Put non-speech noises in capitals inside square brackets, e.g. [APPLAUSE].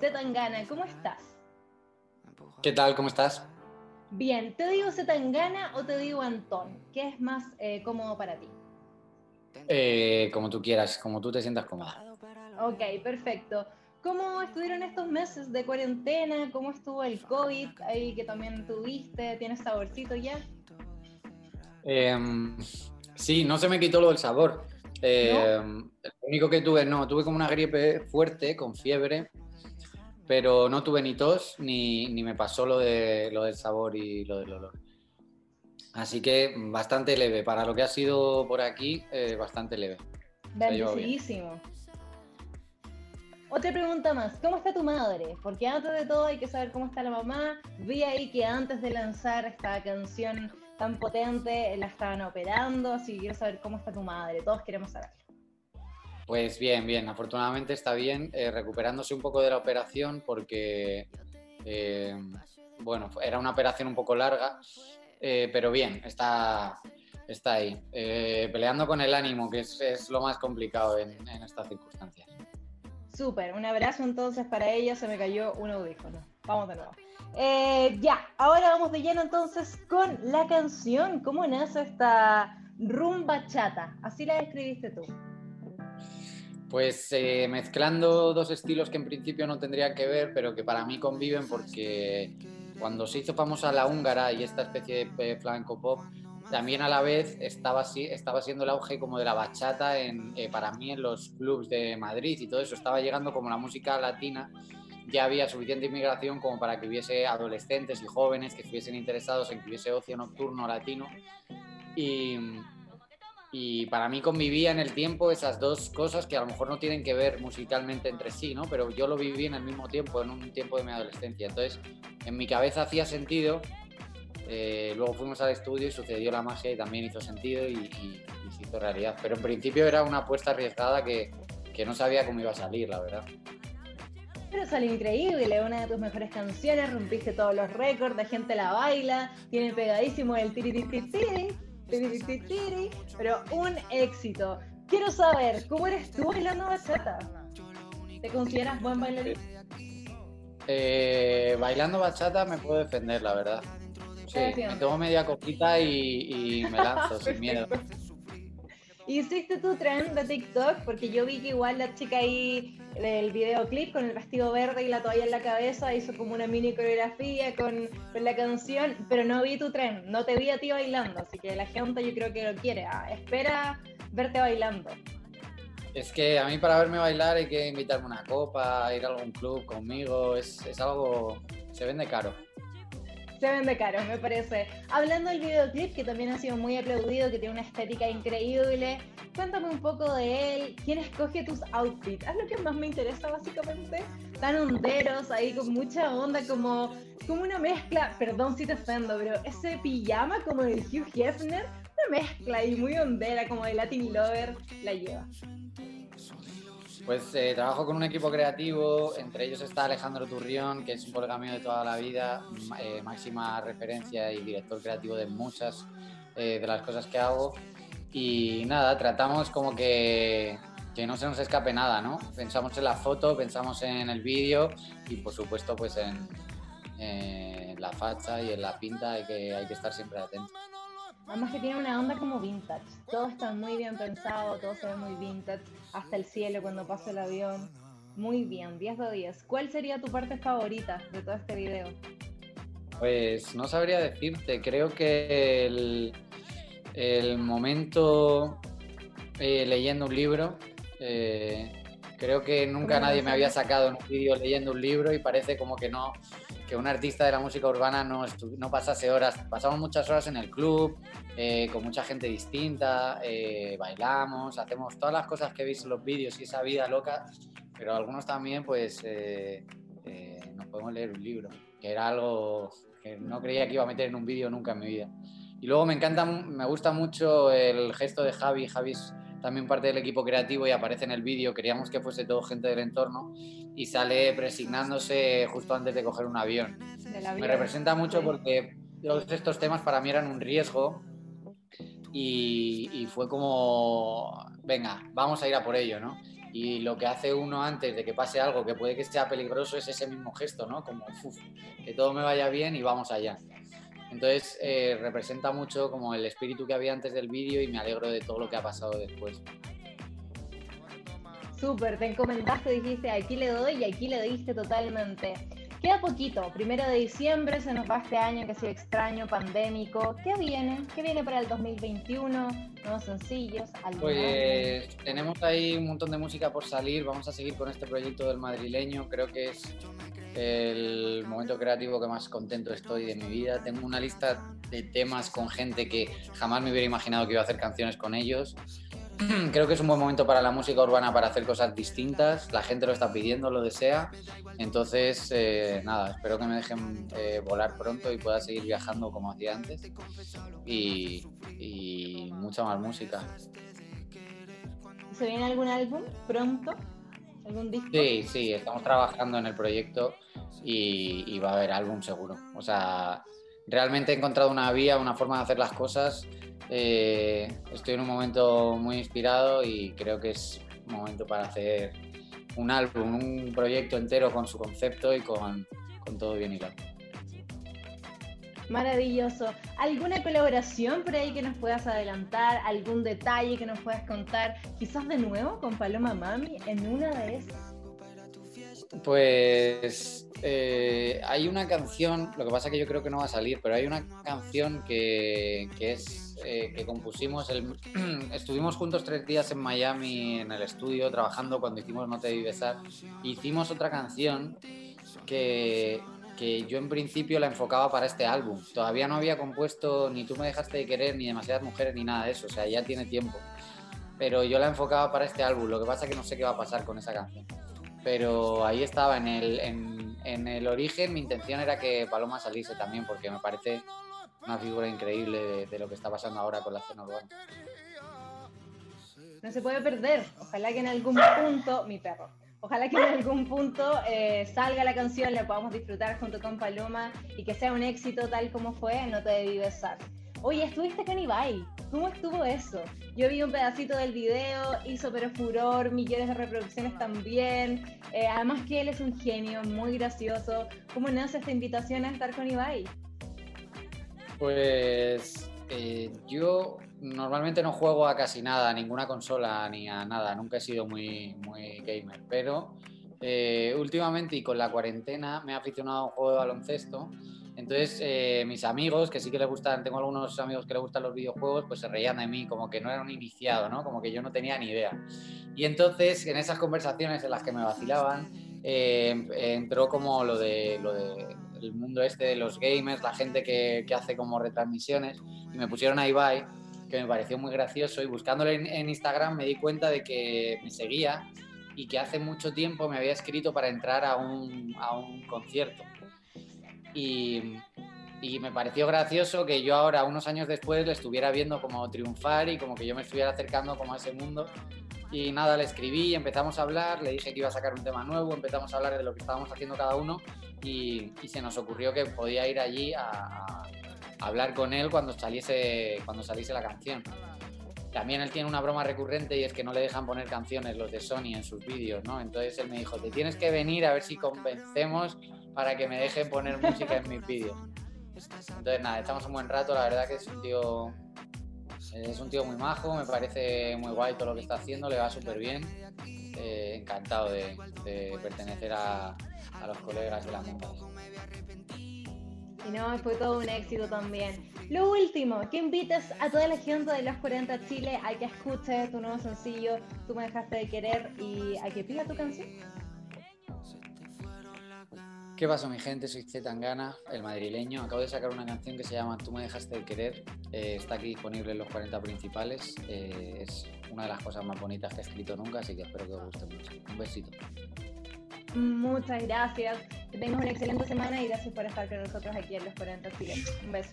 Zetangana, ¿cómo estás? ¿Qué tal? ¿Cómo estás? Bien, ¿te digo Zetangana o te digo Antón? ¿Qué es más eh, cómodo para ti? Eh, como tú quieras, como tú te sientas cómoda. Ok, perfecto. ¿Cómo estuvieron estos meses de cuarentena? ¿Cómo estuvo el COVID ahí que también tuviste? ¿Tienes saborcito ya? Em, sí, no se me quitó lo del sabor. Em, lo único que tuve, no, tuve como una gripe fuerte, con fiebre, pero no tuve ni tos ni, ni me pasó lo, de, lo del sabor y lo del olor. Así que bastante leve. Para lo que ha sido por aquí, eh, bastante leve. Bendecidísimo. Otra pregunta más, ¿cómo está tu madre? Porque antes de todo hay que saber cómo está la mamá. Vi ahí que antes de lanzar esta canción tan potente la estaban operando, así que quiero saber cómo está tu madre. Todos queremos saber. Pues bien, bien, afortunadamente está bien, eh, recuperándose un poco de la operación porque, eh, bueno, era una operación un poco larga, eh, pero bien, está, está ahí, peleando con el ánimo, que es, lo más complicado en, en estas circunstancias. Súper, un abrazo entonces para ella, se me cayó un audífono. Vamos de nuevo. Eh, ya, ahora vamos de lleno entonces con la canción. ¿Cómo nace esta rumba chata? Así la describiste tú. Pues eh, mezclando dos estilos que en principio no tendrían que ver, pero que para mí conviven porque cuando se hizo famosa la húngara y esta especie de flamenco pop, también a la vez estaba, estaba siendo el auge como de la bachata en, eh, para mí en los clubs de Madrid y todo eso, estaba llegando como la música latina, ya había suficiente inmigración como para que hubiese adolescentes y jóvenes que estuviesen interesados en que hubiese ocio nocturno latino y, y para mí convivía en el tiempo esas dos cosas que a lo mejor no tienen que ver musicalmente entre sí, ¿no? Pero yo lo viví en el mismo tiempo, en un tiempo de mi adolescencia. Entonces, en mi cabeza hacía sentido eh, luego fuimos al estudio y sucedió la magia y también hizo sentido y, se hizo realidad. Pero en principio era una apuesta arriesgada que, que no sabía cómo iba a salir, la verdad. Pero salió increíble, una de tus mejores canciones, rompiste todos los récords, la gente la baila, tiene pegadísimo el tiri pero un éxito. Quiero saber, ¿cómo eres tú bailando bachata? ¿Te consideras buen bailarín? Eh, bailando bachata me puedo defender, la verdad. Sí, me tomo media coquita y, me lanzo [LAUGHS] sin miedo. Hiciste tu trend de TikTok porque yo vi que igual la chica ahí del videoclip con el vestido verde y la toalla en la cabeza hizo como una mini coreografía con, la canción, pero no vi tu trend, no te vi a ti bailando, así que la gente yo creo que lo quiere, ah, espera verte bailando. Es que a mí para verme bailar hay que invitarme una copa, ir a algún club conmigo, es, es algo, se vende caro. Se vende caro, me parece. Hablando del videoclip, que también ha sido muy aplaudido, que tiene una estética increíble, cuéntame un poco de él. ¿Quién escoge tus outfits? Es lo que más me interesa, básicamente. Tan honderos, ahí con mucha onda, como, como una mezcla. Perdón si te ofendo, pero ese pijama como de Hugh Hefner, una mezcla ahí muy hondera, como de Latin Lover, la lleva. Pues eh, trabajo con un equipo creativo, entre ellos está Alejandro Turrión, que es un colega de toda la vida, eh, máxima referencia y director creativo de muchas eh, de las cosas que hago. Y nada, tratamos como que, que, no se nos escape nada, ¿no? Pensamos en la foto, pensamos en el vídeo y por supuesto pues en, en la facha y en la pinta hay que, hay que estar siempre atentos. Además que tiene una onda como vintage. Todo está muy bien pensado, todo se ve muy vintage. Hasta el cielo cuando pasa el avión. Muy bien, 10 de 10. ¿Cuál sería tu parte favorita de todo este video? Pues no sabría decirte. Creo que el, el momento eh, leyendo un libro. Eh, creo que nunca nadie me había sacado en un vídeo leyendo un libro y parece como que no, que un artista de la música urbana no, no pasase horas, pasamos muchas horas en el club, eh, con mucha gente distinta, eh, bailamos, hacemos todas las cosas que veis en los vídeos y esa vida loca, pero algunos también pues eh, nos podemos leer un libro, que era algo que no creía que iba a meter en un vídeo nunca en mi vida. Y luego me encanta, me gusta mucho el gesto de Javi, Javi también parte del equipo creativo y aparece en el vídeo, queríamos que fuese todo gente del entorno y sale presignándose justo antes de coger un avión. Me representa mucho porque todos estos temas para mí eran un riesgo y, fue como, venga, vamos a ir a por ello, ¿no? Y lo que hace uno antes de que pase algo que puede que sea peligroso es ese mismo gesto, ¿no? Como, uf, que todo me vaya bien y vamos allá. Entonces eh, representa mucho como el espíritu que había antes del vídeo y me alegro de todo lo que ha pasado después. Súper, te encomendaste, dijiste aquí le doy y aquí le diste totalmente. Queda poquito, primero de diciembre se nos va este año que ha sido extraño, pandémico. ¿Qué viene? ¿Qué viene para el 2021? Nuevos sencillos, Pues tenemos ahí un montón de música por salir, vamos a seguir con este proyecto del madrileño, creo que es el momento creativo que más contento estoy de mi vida. Tengo una lista de temas con gente que jamás me hubiera imaginado que iba a hacer canciones con ellos. [CLEARS THROAT] creo que es un buen momento para la música urbana para hacer cosas distintas. La gente lo está pidiendo, lo desea. Entonces, eh, nada, espero que me dejen eh, volar pronto y pueda seguir viajando como hacía antes. Y, mucha más música. ¿Se viene algún álbum pronto? ¿Algún? Sí, sí, estamos trabajando en el proyecto y, y va a haber álbum seguro. O sea, realmente he encontrado una vía, una forma de hacer las cosas eh, estoy en un momento muy inspirado y creo que es momento para hacer un álbum, un proyecto entero con su concepto y con, con todo bien hilado. Maravilloso. ¿Alguna colaboración por ahí que nos puedas adelantar? ¿Algún detalle que nos puedas contar? Quizás de nuevo con Paloma Mami en una de esas. Pues eh, hay una canción, lo que pasa es que yo creo que no va a salir, pero hay una canción que, que es eh, que compusimos, [CLEARS THROAT] estuvimos juntos tres días en Miami en el estudio trabajando cuando hicimos No te debí besar. Hicimos otra canción que, que yo en principio la enfocaba para este álbum. Todavía no había compuesto ni Tú me dejaste de querer, ni Demasiadas mujeres, ni nada de eso. O sea, ya tiene tiempo. Pero yo la enfocaba para este álbum. Lo que pasa es que no sé qué va a pasar con esa canción. Pero ahí estaba, en el, en, en el origen mi intención era que Paloma saliese también, porque me parece una figura increíble de, lo que está pasando ahora con la escena urbana. No se puede perder. Ojalá que en algún punto, mi perro, ojalá que en algún punto eh, salga la canción, la podamos disfrutar junto con Paloma y que sea un éxito tal como fue, no te debí besar. Oye, estuviste con Ibai. ¿Cómo estuvo eso? Yo vi un pedacito del video, hizo pero furor, millones de reproducciones también. Eh, además que él es un genio, muy gracioso. ¿Cómo nace esta invitación a estar con Ibai? Pues eh, yo normalmente no juego a casi nada, a ninguna consola ni a nada, nunca he sido muy, gamer, pero eh, últimamente y con la cuarentena me he aficionado a un juego de baloncesto. Entonces, eh, mis amigos, que sí que les gustan, tengo algunos amigos que les gustan los videojuegos, pues se reían de mí, como que no era un iniciado, ¿no? Como que yo no tenía ni idea. Y entonces, en esas conversaciones en las que me vacilaban, entró como lo de, lo de el mundo este de los gamers, la gente que, que, hace como retransmisiones, y me pusieron a Ibai, que me pareció muy gracioso, y buscándole en, Instagram me di cuenta de que me seguía y que hace mucho tiempo me había escrito para entrar a un, a un concierto. Y, y me pareció gracioso que yo ahora, unos años después, le estuviera viendo como triunfar y como que yo me estuviera acercando como a ese mundo. Y nada, le escribí, empezamos a hablar, le dije que iba a sacar un tema nuevo, empezamos a hablar de lo que estábamos haciendo cada uno y, se nos ocurrió que podía ir allí a, hablar con él cuando saliese, cuando saliese la canción. También él tiene una broma recurrente y es que no le dejan poner canciones los de Sony en sus vídeos, ¿no? Entonces él me dijo, te tienes que venir a ver si convencemos para que me dejen poner música en mis vídeos. Entonces nada, estamos un buen rato, la verdad que es un tío es un tío muy majo, me parece muy guay todo lo que está haciendo, le va súper bien. Eh, encantado de pertenecer a, a los colegas de la montaña. Y no, fue todo un éxito también. Lo último, que invites a toda la gente de los 40 Chile a que escuche tu nuevo sencillo, Tú me dejaste de querer y a que pida tu canción. ¿Qué pasó mi gente? Soy Z Tangana, el madrileño. Acabo de sacar una canción que se llama Tú me dejaste de querer. Eh, está aquí disponible en los 40 principales. Eh, es una de las cosas más bonitas que he escrito nunca, así que espero que os guste mucho. Un besito. Muchas gracias. Que tengas una excelente semana y gracias por estar con nosotros aquí en Los 40 Chile. Un beso.